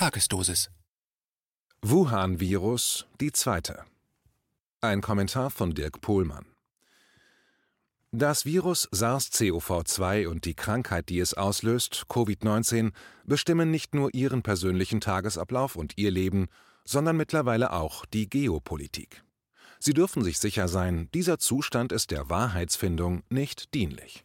Tagesdosis. Wuhan-Virus, die zweite. Ein Kommentar von Dirk Pohlmann. Das Virus SARS-CoV-2 und die Krankheit, die es auslöst, Covid-19, bestimmen nicht nur Ihren persönlichen Tagesablauf und Ihr Leben, sondern mittlerweile auch die Geopolitik. Sie dürfen sich sicher sein, dieser Zustand ist der Wahrheitsfindung nicht dienlich.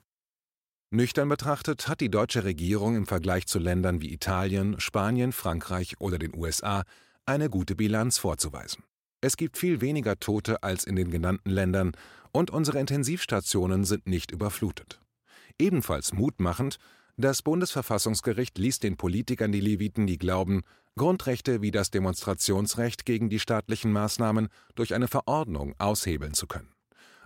Nüchtern betrachtet hat die deutsche Regierung im Vergleich zu Ländern wie Italien, Spanien, Frankreich oder den USA eine gute Bilanz vorzuweisen. Es gibt viel weniger Tote als in den genannten Ländern und unsere Intensivstationen sind nicht überflutet. Ebenfalls mutmachend, das Bundesverfassungsgericht ließ den Politikern die Leviten, die glauben, Grundrechte wie das Demonstrationsrecht gegen die staatlichen Maßnahmen durch eine Verordnung aushebeln zu können.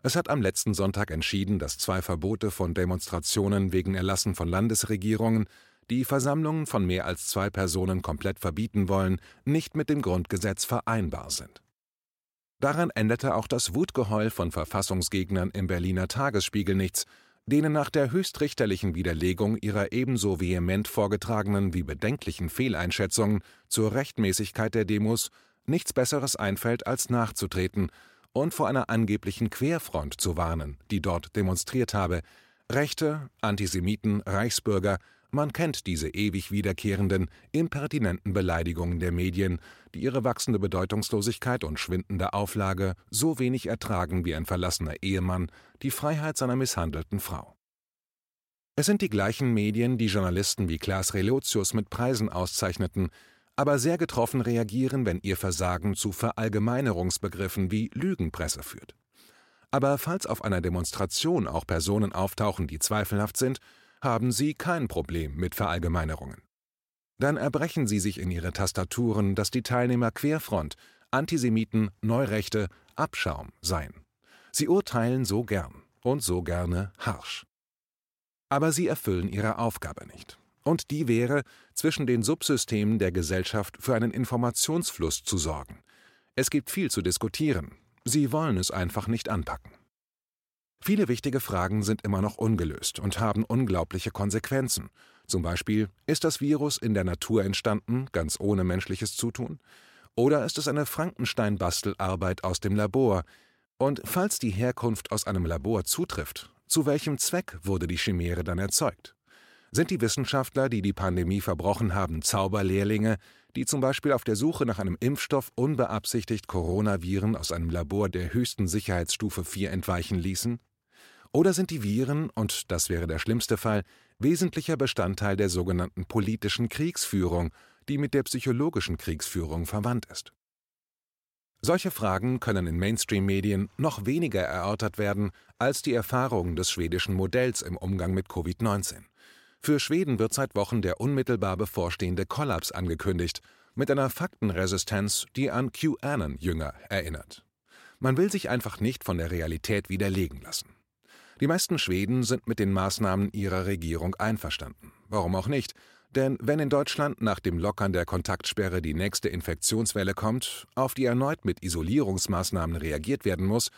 Es hat am letzten Sonntag entschieden, dass zwei Verbote von Demonstrationen wegen Erlassen von Landesregierungen, die Versammlungen von mehr als zwei Personen komplett verbieten wollen, nicht mit dem Grundgesetz vereinbar sind. Daran änderte auch das Wutgeheul von Verfassungsgegnern im Berliner Tagesspiegel nichts, denen nach der höchstrichterlichen Widerlegung ihrer ebenso vehement vorgetragenen wie bedenklichen Fehleinschätzungen zur Rechtmäßigkeit der Demos nichts Besseres einfällt, als nachzutreten und vor einer angeblichen Querfront zu warnen, die dort demonstriert habe. Rechte, Antisemiten, Reichsbürger, man kennt diese ewig wiederkehrenden, impertinenten Beleidigungen der Medien, die ihre wachsende Bedeutungslosigkeit und schwindende Auflage so wenig ertragen wie ein verlassener Ehemann die Freiheit seiner misshandelten Frau. Es sind die gleichen Medien, die Journalisten wie Klaas Relotius mit Preisen auszeichneten, aber sehr getroffen reagieren, wenn ihr Versagen zu Verallgemeinerungsbegriffen wie Lügenpresse führt. Aber falls auf einer Demonstration auch Personen auftauchen, die zweifelhaft sind, haben sie kein Problem mit Verallgemeinerungen. Dann erbrechen sie sich in ihre Tastaturen, dass die Teilnehmer Querfront, Antisemiten, Neurechte, Abschaum seien. Sie urteilen so gern und so gerne harsch. Aber sie erfüllen ihre Aufgabe nicht. Und die wäre, zwischen den Subsystemen der Gesellschaft für einen Informationsfluss zu sorgen. Es gibt viel zu diskutieren. Sie wollen es einfach nicht anpacken. Viele wichtige Fragen sind immer noch ungelöst und haben unglaubliche Konsequenzen. Zum Beispiel, ist das Virus in der Natur entstanden, ganz ohne menschliches Zutun? Oder ist es eine Frankenstein-Bastelarbeit aus dem Labor? Und falls die Herkunft aus einem Labor zutrifft, zu welchem Zweck wurde die Chimäre dann erzeugt? Sind die Wissenschaftler, die die Pandemie verbrochen haben, Zauberlehrlinge, die zum Beispiel auf der Suche nach einem Impfstoff unbeabsichtigt Coronaviren aus einem Labor der höchsten Sicherheitsstufe 4 entweichen ließen? Oder sind die Viren, und das wäre der schlimmste Fall, wesentlicher Bestandteil der sogenannten politischen Kriegsführung, die mit der psychologischen Kriegsführung verwandt ist? Solche Fragen können in Mainstream-Medien noch weniger erörtert werden als die Erfahrungen des schwedischen Modells im Umgang mit Covid-19. Für Schweden wird seit Wochen der unmittelbar bevorstehende Kollaps angekündigt, mit einer Faktenresistenz, die an QAnon-Jünger erinnert. Man will sich einfach nicht von der Realität widerlegen lassen. Die meisten Schweden sind mit den Maßnahmen ihrer Regierung einverstanden. Warum auch nicht? Denn wenn in Deutschland nach dem Lockern der Kontaktsperre die nächste Infektionswelle kommt, auf die erneut mit Isolierungsmaßnahmen reagiert werden muss,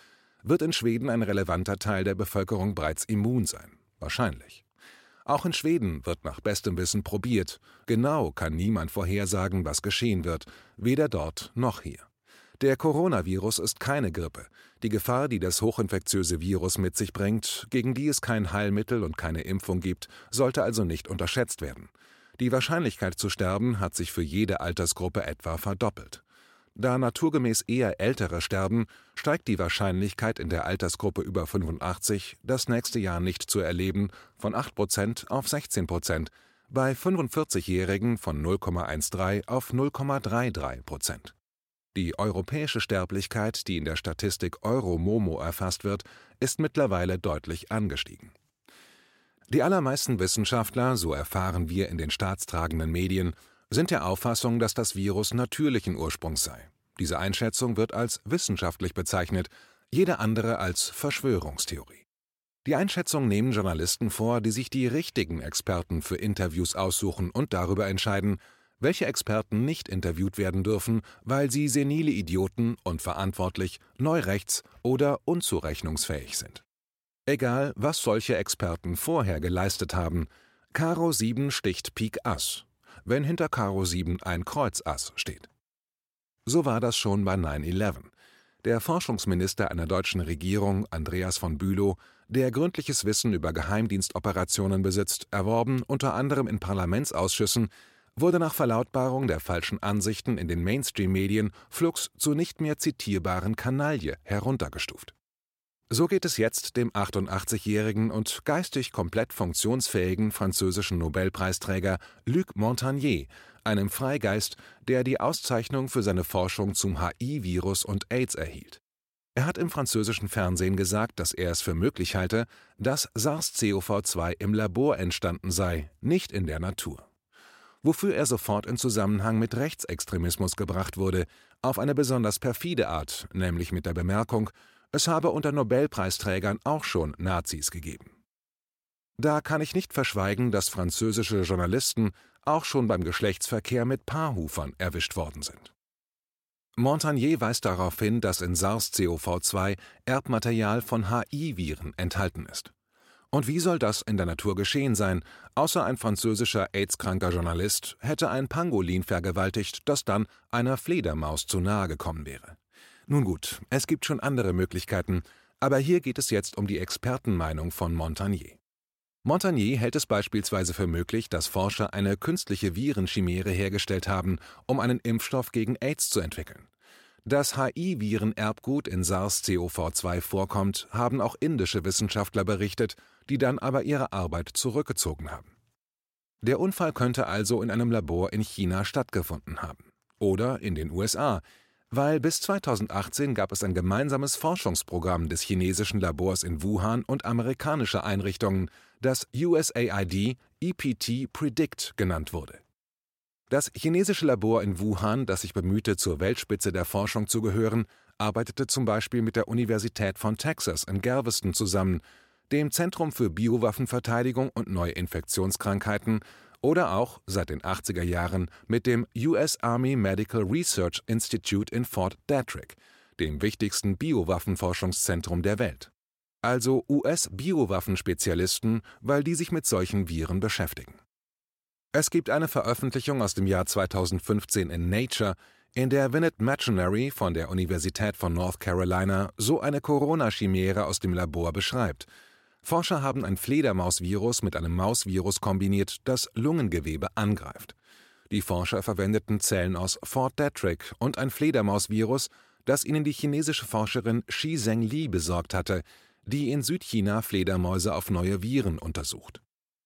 wird in Schweden ein relevanter Teil der Bevölkerung bereits immun sein. Wahrscheinlich. Auch in Schweden wird nach bestem Wissen probiert. Genau kann niemand vorhersagen, was geschehen wird, weder dort noch hier. Der Coronavirus ist keine Grippe. Die Gefahr, die das hochinfektiöse Virus mit sich bringt, gegen die es kein Heilmittel und keine Impfung gibt, sollte also nicht unterschätzt werden. Die Wahrscheinlichkeit zu sterben hat sich für jede Altersgruppe etwa verdoppelt. Da naturgemäß eher Ältere sterben, steigt die Wahrscheinlichkeit in der Altersgruppe über 85, das nächste Jahr nicht zu erleben, von 8% auf 16%, bei 45-Jährigen von 0,13 auf 0,33%. Die europäische Sterblichkeit, die in der Statistik Euromomo erfasst wird, ist mittlerweile deutlich angestiegen. Die allermeisten Wissenschaftler, so erfahren wir in den staatstragenden Medien, sind der Auffassung, dass das Virus natürlichen Ursprungs sei. Diese Einschätzung wird als wissenschaftlich bezeichnet, jede andere als Verschwörungstheorie. Die Einschätzung nehmen Journalisten vor, die sich die richtigen Experten für Interviews aussuchen und darüber entscheiden, welche Experten nicht interviewt werden dürfen, weil sie senile Idioten, unverantwortlich, neurechts oder unzurechnungsfähig sind. Egal, was solche Experten vorher geleistet haben, Karo 7 sticht Pik Ass. Wenn hinter Karo 7 ein Kreuzass steht. So war das schon bei 9-11. Der Forschungsminister einer deutschen Regierung, Andreas von Bülow, der gründliches Wissen über Geheimdienstoperationen besitzt, erworben unter anderem in Parlamentsausschüssen, wurde nach Verlautbarung der falschen Ansichten in den Mainstream-Medien flugs zur nicht mehr zitierbaren Kanaille heruntergestuft. So geht es jetzt dem 88-jährigen und geistig komplett funktionsfähigen französischen Nobelpreisträger Luc Montagnier, einem Freigeist, der die Auszeichnung für seine Forschung zum HIV-Virus und AIDS erhielt. Er hat im französischen Fernsehen gesagt, dass er es für möglich halte, dass SARS-CoV-2 im Labor entstanden sei, nicht in der Natur. Wofür er sofort in Zusammenhang mit Rechtsextremismus gebracht wurde, auf eine besonders perfide Art, nämlich mit der Bemerkung, es habe unter Nobelpreisträgern auch schon Nazis gegeben. Da kann ich nicht verschweigen, dass französische Journalisten auch schon beim Geschlechtsverkehr mit Paarhufern erwischt worden sind. Montagnier weist darauf hin, dass in SARS-CoV-2 Erbmaterial von HI-Viren enthalten ist. Und wie soll das in der Natur geschehen sein, außer ein französischer AIDS-kranker Journalist hätte ein Pangolin vergewaltigt, das dann einer Fledermaus zu nahe gekommen wäre? Nun gut, es gibt schon andere Möglichkeiten, aber hier geht es jetzt um die Expertenmeinung von Montagnier. Montagnier hält es beispielsweise für möglich, dass Forscher eine künstliche Virenchimäre hergestellt haben, um einen Impfstoff gegen AIDS zu entwickeln. Dass HI-Viren-Erbgut in SARS-CoV-2 vorkommt, haben auch indische Wissenschaftler berichtet, die dann aber ihre Arbeit zurückgezogen haben. Der Unfall könnte also in einem Labor in China stattgefunden haben. Oder in den USA, weil bis 2018 gab es ein gemeinsames Forschungsprogramm des chinesischen Labors in Wuhan und amerikanischer Einrichtungen, das USAID EPT Predict genannt wurde. Das chinesische Labor in Wuhan, das sich bemühte, zur Weltspitze der Forschung zu gehören, arbeitete zum Beispiel mit der Universität von Texas in Galveston zusammen, dem Zentrum für Biowaffenverteidigung und neue Infektionskrankheiten oder auch seit den 80er Jahren mit dem US Army Medical Research Institute in Fort Detrick, dem wichtigsten Biowaffenforschungszentrum der Welt. Also US-Biowaffenspezialisten, weil die sich mit solchen Viren beschäftigen. Es gibt eine Veröffentlichung aus dem Jahr 2015 in Nature, in der Vinnet Machinary von der Universität von North Carolina so eine Corona-Chimäre aus dem Labor beschreibt – Forscher haben ein Fledermausvirus mit einem Mausvirus kombiniert, das Lungengewebe angreift. Die Forscher verwendeten Zellen aus Fort Detrick und ein Fledermausvirus, das ihnen die chinesische Forscherin Shi Zhengli besorgt hatte, die in Südchina Fledermäuse auf neue Viren untersucht.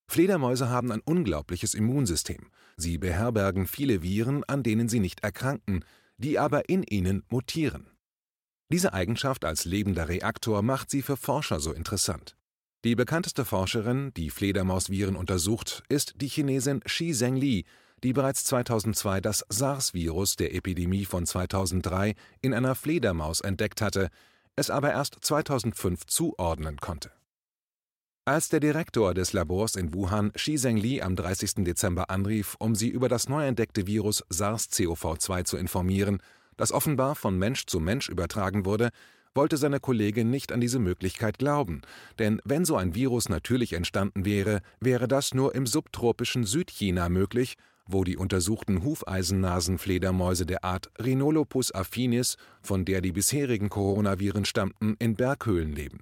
Fledermäuse haben ein unglaubliches Immunsystem. Sie beherbergen viele Viren, an denen sie nicht erkranken, die aber in ihnen mutieren. Diese Eigenschaft als lebender Reaktor macht sie für Forscher so interessant. Die bekannteste Forscherin, die Fledermausviren untersucht, ist die Chinesin Shi Zhengli, die bereits 2002 das SARS-Virus der Epidemie von 2003 in einer Fledermaus entdeckt hatte, es aber erst 2005 zuordnen konnte. Als der Direktor des Labors in Wuhan Shi Zhengli am 30. Dezember anrief, um sie über das neu entdeckte Virus SARS-CoV-2 zu informieren, das offenbar von Mensch zu Mensch übertragen wurde, wollte seine Kollegin nicht an diese Möglichkeit glauben, denn wenn so ein Virus natürlich entstanden wäre, wäre das nur im subtropischen Südchina möglich, wo die untersuchten Hufeisennasenfledermäuse der Art Rhinolopus affinis, von der die bisherigen Coronaviren stammten, in Berghöhlen leben.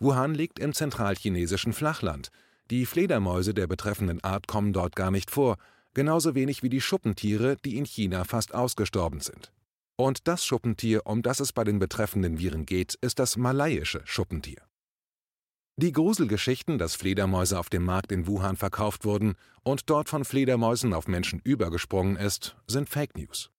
Wuhan liegt im zentralchinesischen Flachland. Die Fledermäuse der betreffenden Art kommen dort gar nicht vor, genauso wenig wie die Schuppentiere, die in China fast ausgestorben sind. Und das Schuppentier, um das es bei den betreffenden Viren geht, ist das malaiische Schuppentier. Die Gruselgeschichten, dass Fledermäuse auf dem Markt in Wuhan verkauft wurden und dort von Fledermäusen auf Menschen übergesprungen ist, sind Fake News.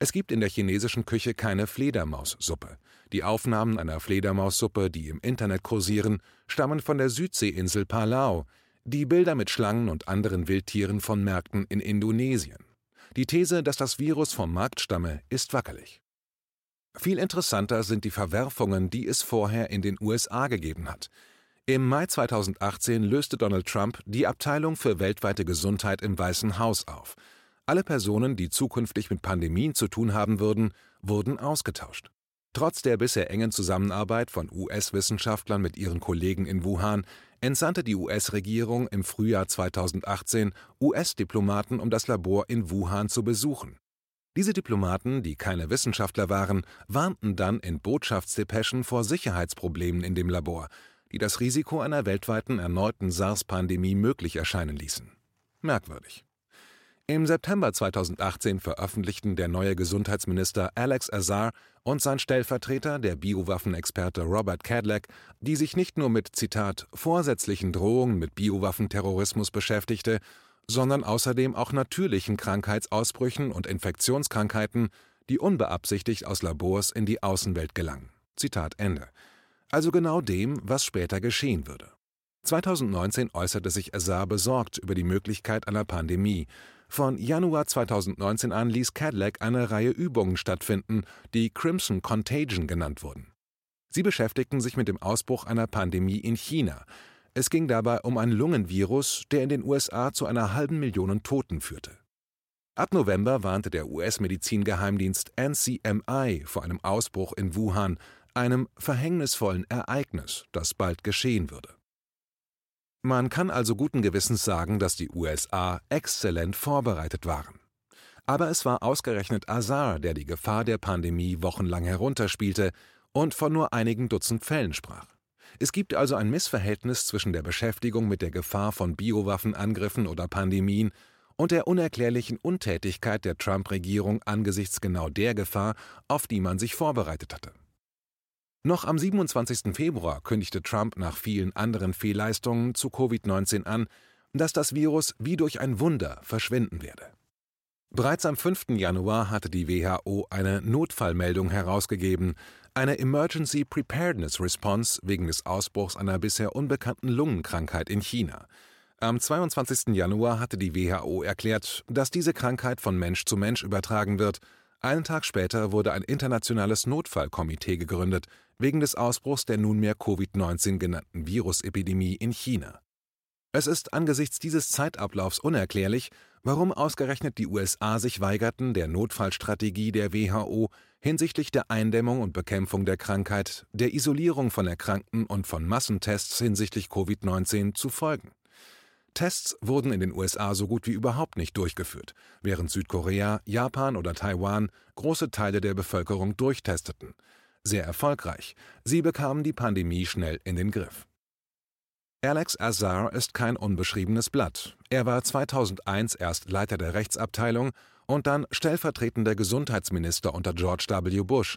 Es gibt in der chinesischen Küche keine Fledermaussuppe. Die Aufnahmen einer Fledermaussuppe, die im Internet kursieren, stammen von der Südseeinsel Palau, die Bilder mit Schlangen und anderen Wildtieren von Märkten in Indonesien. Die These, dass das Virus vom Markt stamme, ist wackelig. Viel interessanter sind die Verwerfungen, die es vorher in den USA gegeben hat. Im Mai 2018 löste Donald Trump die Abteilung für weltweite Gesundheit im Weißen Haus auf. Alle Personen, die zukünftig mit Pandemien zu tun haben würden, wurden ausgetauscht. Trotz der bisher engen Zusammenarbeit von US-Wissenschaftlern mit ihren Kollegen in Wuhan entsandte die US-Regierung im Frühjahr 2018 US-Diplomaten, um das Labor in Wuhan zu besuchen. Diese Diplomaten, die keine Wissenschaftler waren, warnten dann in Botschaftsdepeschen vor Sicherheitsproblemen in dem Labor, die das Risiko einer weltweiten erneuten SARS-Pandemie möglich erscheinen ließen. Merkwürdig. Im September 2018 veröffentlichten der neue Gesundheitsminister Alex Azar und sein Stellvertreter, der Biowaffenexperte Robert Cadleck, die sich nicht nur mit Zitat vorsätzlichen Drohungen mit Biowaffenterrorismus beschäftigte, sondern außerdem auch natürlichen Krankheitsausbrüchen und Infektionskrankheiten, die unbeabsichtigt aus Labors in die Außenwelt gelangen. Zitat Ende. Also genau dem, was später geschehen würde. 2019 äußerte sich Azar besorgt über die Möglichkeit einer Pandemie. Von Januar 2019 an ließ Cadillac eine Reihe Übungen stattfinden, die Crimson Contagion genannt wurden. Sie beschäftigten sich mit dem Ausbruch einer Pandemie in China, es ging dabei um ein Lungenvirus, der in den USA zu einer halben Million Toten führte. Ab November warnte der US-Medizingeheimdienst NCMI vor einem Ausbruch in Wuhan, einem verhängnisvollen Ereignis, das bald geschehen würde. Man kann also guten Gewissens sagen, dass die USA exzellent vorbereitet waren. Aber es war ausgerechnet Azar, der die Gefahr der Pandemie wochenlang herunterspielte und von nur einigen Dutzend Fällen sprach. Es gibt also ein Missverhältnis zwischen der Beschäftigung mit der Gefahr von Biowaffenangriffen oder Pandemien und der unerklärlichen Untätigkeit der Trump-Regierung angesichts genau der Gefahr, auf die man sich vorbereitet hatte. Noch am 27. Februar kündigte Trump nach vielen anderen Fehlleistungen zu Covid-19 an, dass das Virus wie durch ein Wunder verschwinden werde. Bereits am 5. Januar hatte die WHO eine Notfallmeldung herausgegeben, eine Emergency Preparedness Response wegen des Ausbruchs einer bisher unbekannten Lungenkrankheit in China. Am 22. Januar hatte die WHO erklärt, dass diese Krankheit von Mensch zu Mensch übertragen wird. Einen Tag später wurde ein internationales Notfallkomitee gegründet, wegen des Ausbruchs der nunmehr Covid-19 genannten Virusepidemie in China. Es ist angesichts dieses Zeitablaufs unerklärlich, warum ausgerechnet die USA sich weigerten, der Notfallstrategie der WHO hinsichtlich der Eindämmung und Bekämpfung der Krankheit, der Isolierung von Erkrankten und von Massentests hinsichtlich Covid-19 zu folgen. Tests wurden in den USA so gut wie überhaupt nicht durchgeführt, während Südkorea, Japan oder Taiwan große Teile der Bevölkerung durchtesteten. Sehr erfolgreich. Sie bekamen die Pandemie schnell in den Griff. Alex Azar ist kein unbeschriebenes Blatt. Er war 2001 erst Leiter der Rechtsabteilung und dann stellvertretender Gesundheitsminister unter George W. Bush.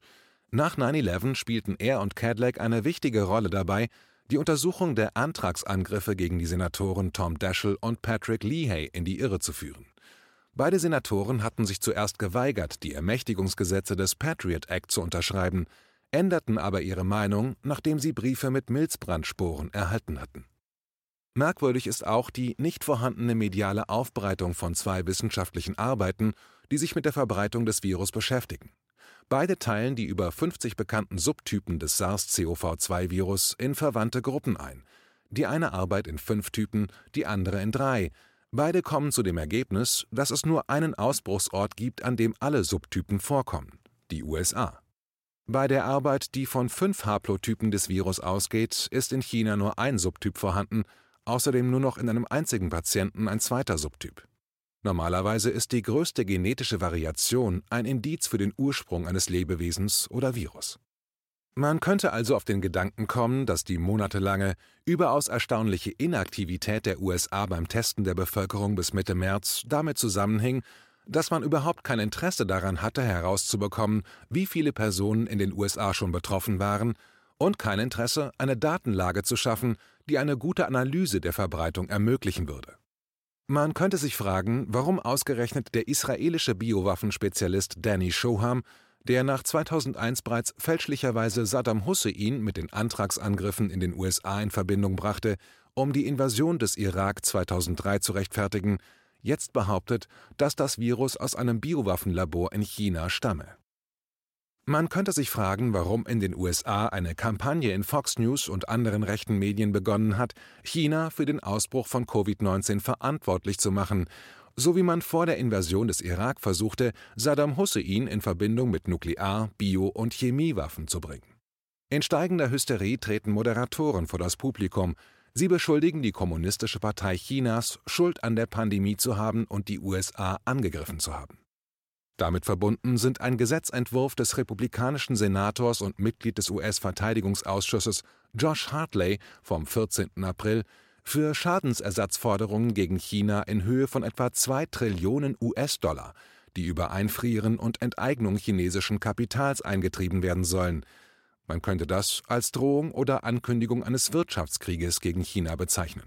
Nach 9-11 spielten er und Cadillac eine wichtige Rolle dabei, die Untersuchung der Antragsangriffe gegen die Senatoren Tom Daschle und Patrick Leahy in die Irre zu führen. Beide Senatoren hatten sich zuerst geweigert, die Ermächtigungsgesetze des Patriot Act zu unterschreiben, änderten aber ihre Meinung, nachdem sie Briefe mit Milzbrandsporen erhalten hatten. Merkwürdig ist auch die nicht vorhandene mediale Aufbereitung von zwei wissenschaftlichen Arbeiten, die sich mit der Verbreitung des Virus beschäftigen. Beide teilen die über 50 bekannten Subtypen des SARS-CoV-2-Virus in verwandte Gruppen ein. Die eine Arbeit in fünf Typen, die andere in drei. Beide kommen zu dem Ergebnis, dass es nur einen Ausbruchsort gibt, an dem alle Subtypen vorkommen, die USA. Bei der Arbeit, die von fünf Haplotypen des Virus ausgeht, ist in China nur ein Subtyp vorhanden, außerdem nur noch in einem einzigen Patienten ein zweiter Subtyp. Normalerweise ist die größte genetische Variation ein Indiz für den Ursprung eines Lebewesens oder Virus. Man könnte also auf den Gedanken kommen, dass die monatelange, überaus erstaunliche Inaktivität der USA beim Testen der Bevölkerung bis Mitte März damit zusammenhing, dass man überhaupt kein Interesse daran hatte, herauszubekommen, wie viele Personen in den USA schon betroffen waren, und kein Interesse, eine Datenlage zu schaffen, die eine gute Analyse der Verbreitung ermöglichen würde. Man könnte sich fragen, warum ausgerechnet der israelische Biowaffenspezialist Danny Shoham, der nach 2001 bereits fälschlicherweise Saddam Hussein mit den Antragsangriffen in den USA in Verbindung brachte, um die Invasion des Irak 2003 zu rechtfertigen, jetzt behauptet, dass das Virus aus einem Biowaffenlabor in China stamme. Man könnte sich fragen, warum in den USA eine Kampagne in Fox News und anderen rechten Medien begonnen hat, China für den Ausbruch von Covid-19 verantwortlich zu machen, so wie man vor der Invasion des Irak versuchte, Saddam Hussein in Verbindung mit Nuklear-, Bio- und Chemiewaffen zu bringen. In steigender Hysterie treten Moderatoren vor das Publikum. Sie beschuldigen die Kommunistische Partei Chinas, Schuld an der Pandemie zu haben und die USA angegriffen zu haben. Damit verbunden sind ein Gesetzentwurf des republikanischen Senators und Mitglied des US-Verteidigungsausschusses Josh Hartley vom 14. April für Schadensersatzforderungen gegen China in Höhe von etwa 2 Trillionen US-Dollar, die über Einfrieren und Enteignung chinesischen Kapitals eingetrieben werden sollen. Man könnte das als Drohung oder Ankündigung eines Wirtschaftskrieges gegen China bezeichnen.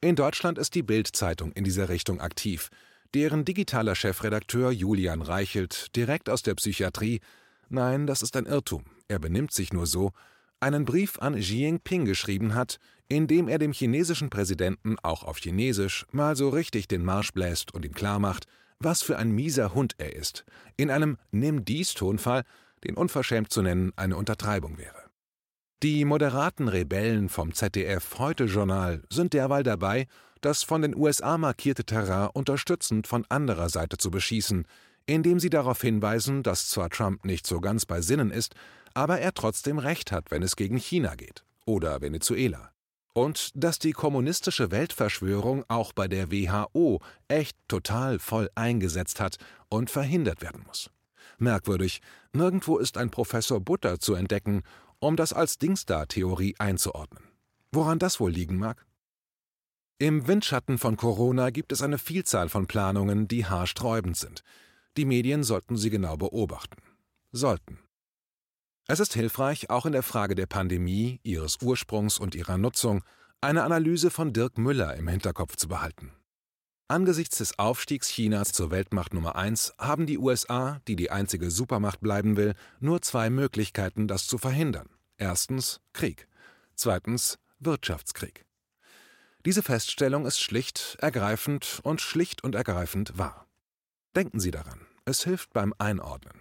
In Deutschland ist die Bild-Zeitung in dieser Richtung aktiv – deren digitaler Chefredakteur Julian Reichelt direkt aus der Psychiatrie. Nein, das ist ein Irrtum, er benimmt sich nur so, einen Brief an Xi Jinping geschrieben hat, in dem er dem chinesischen Präsidenten auch auf Chinesisch mal so richtig den Marsch bläst und ihm klarmacht, was für ein mieser Hund er ist, in einem Nimm dies Tonfall, den unverschämt zu nennen eine Untertreibung wäre. Die moderaten Rebellen vom ZDF Heute Journal sind derweil dabei, das von den USA markierte Terrain unterstützend von anderer Seite zu beschießen, indem sie darauf hinweisen, dass zwar Trump nicht so ganz bei Sinnen ist, aber er trotzdem recht hat, wenn es gegen China geht oder Venezuela. Und dass die kommunistische Weltverschwörung auch bei der WHO echt total voll eingesetzt hat und verhindert werden muss. Merkwürdig, nirgendwo ist ein Professor Butter zu entdecken, um das als Dingsda-Theorie einzuordnen. Woran das wohl liegen mag? Im Windschatten von Corona gibt es eine Vielzahl von Planungen, die haarsträubend sind. Die Medien sollten sie genau beobachten. Sollten. Es ist hilfreich, auch in der Frage der Pandemie, ihres Ursprungs und ihrer Nutzung, eine Analyse von Dirk Müller im Hinterkopf zu behalten. Angesichts des Aufstiegs Chinas zur Weltmacht Nummer eins haben die USA, die die einzige Supermacht bleiben will, nur zwei Möglichkeiten, das zu verhindern. Erstens Krieg. Zweitens Wirtschaftskrieg. Diese Feststellung ist schlicht, ergreifend und schlicht und ergreifend wahr. Denken Sie daran, es hilft beim Einordnen.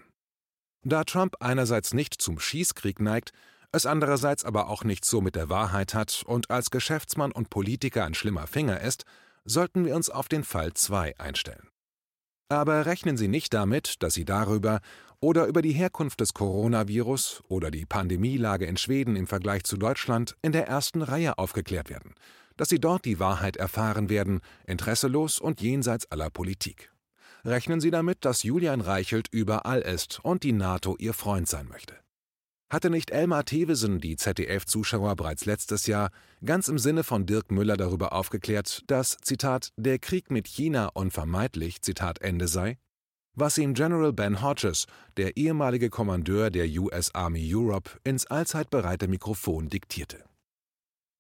Da Trump einerseits nicht zum Schießkrieg neigt, es andererseits aber auch nicht so mit der Wahrheit hat und als Geschäftsmann und Politiker ein schlimmer Finger ist, sollten wir uns auf den Fall 2 einstellen. Aber rechnen Sie nicht damit, dass Sie darüber oder über die Herkunft des Coronavirus oder die Pandemielage in Schweden im Vergleich zu Deutschland in der ersten Reihe aufgeklärt werden, dass sie dort die Wahrheit erfahren werden, interesselos und jenseits aller Politik. Rechnen Sie damit, dass Julian Reichelt überall ist und die NATO ihr Freund sein möchte. Hatte nicht Elmar Thewesen die ZDF-Zuschauer bereits letztes Jahr ganz im Sinne von Dirk Müller darüber aufgeklärt, dass, Zitat, der Krieg mit China unvermeidlich, Zitat Ende sei? Was ihm General Ben Hodges, der ehemalige Kommandeur der US Army Europe, ins allzeit bereite Mikrofon diktierte.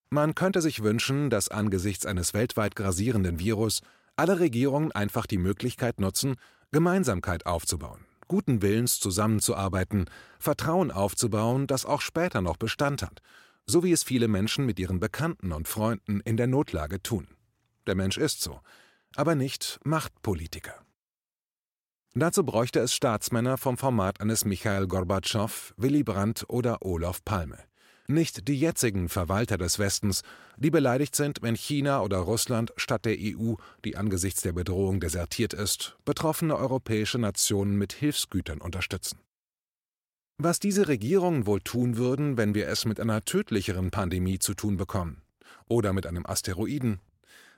Man könnte sich wünschen, dass angesichts eines weltweit grasierenden Virus alle Regierungen einfach die Möglichkeit nutzen, Gemeinsamkeit aufzubauen, guten Willens zusammenzuarbeiten, Vertrauen aufzubauen, das auch später noch Bestand hat, so wie es viele Menschen mit ihren Bekannten und Freunden in der Notlage tun. Der Mensch ist so, aber nicht Machtpolitiker. Dazu bräuchte es Staatsmänner vom Format eines Michael Gorbatschow, Willy Brandt oder Olof Palme nicht die jetzigen Verwalter des Westens, die beleidigt sind, wenn China oder Russland statt der EU, die angesichts der Bedrohung desertiert ist, betroffene europäische Nationen mit Hilfsgütern unterstützen. Was diese Regierungen wohl tun würden, wenn wir es mit einer tödlicheren Pandemie zu tun bekommen oder mit einem Asteroiden?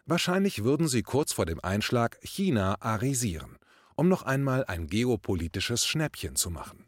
Wahrscheinlich würden sie kurz vor dem Einschlag China arisieren, um noch einmal ein geopolitisches Schnäppchen zu machen.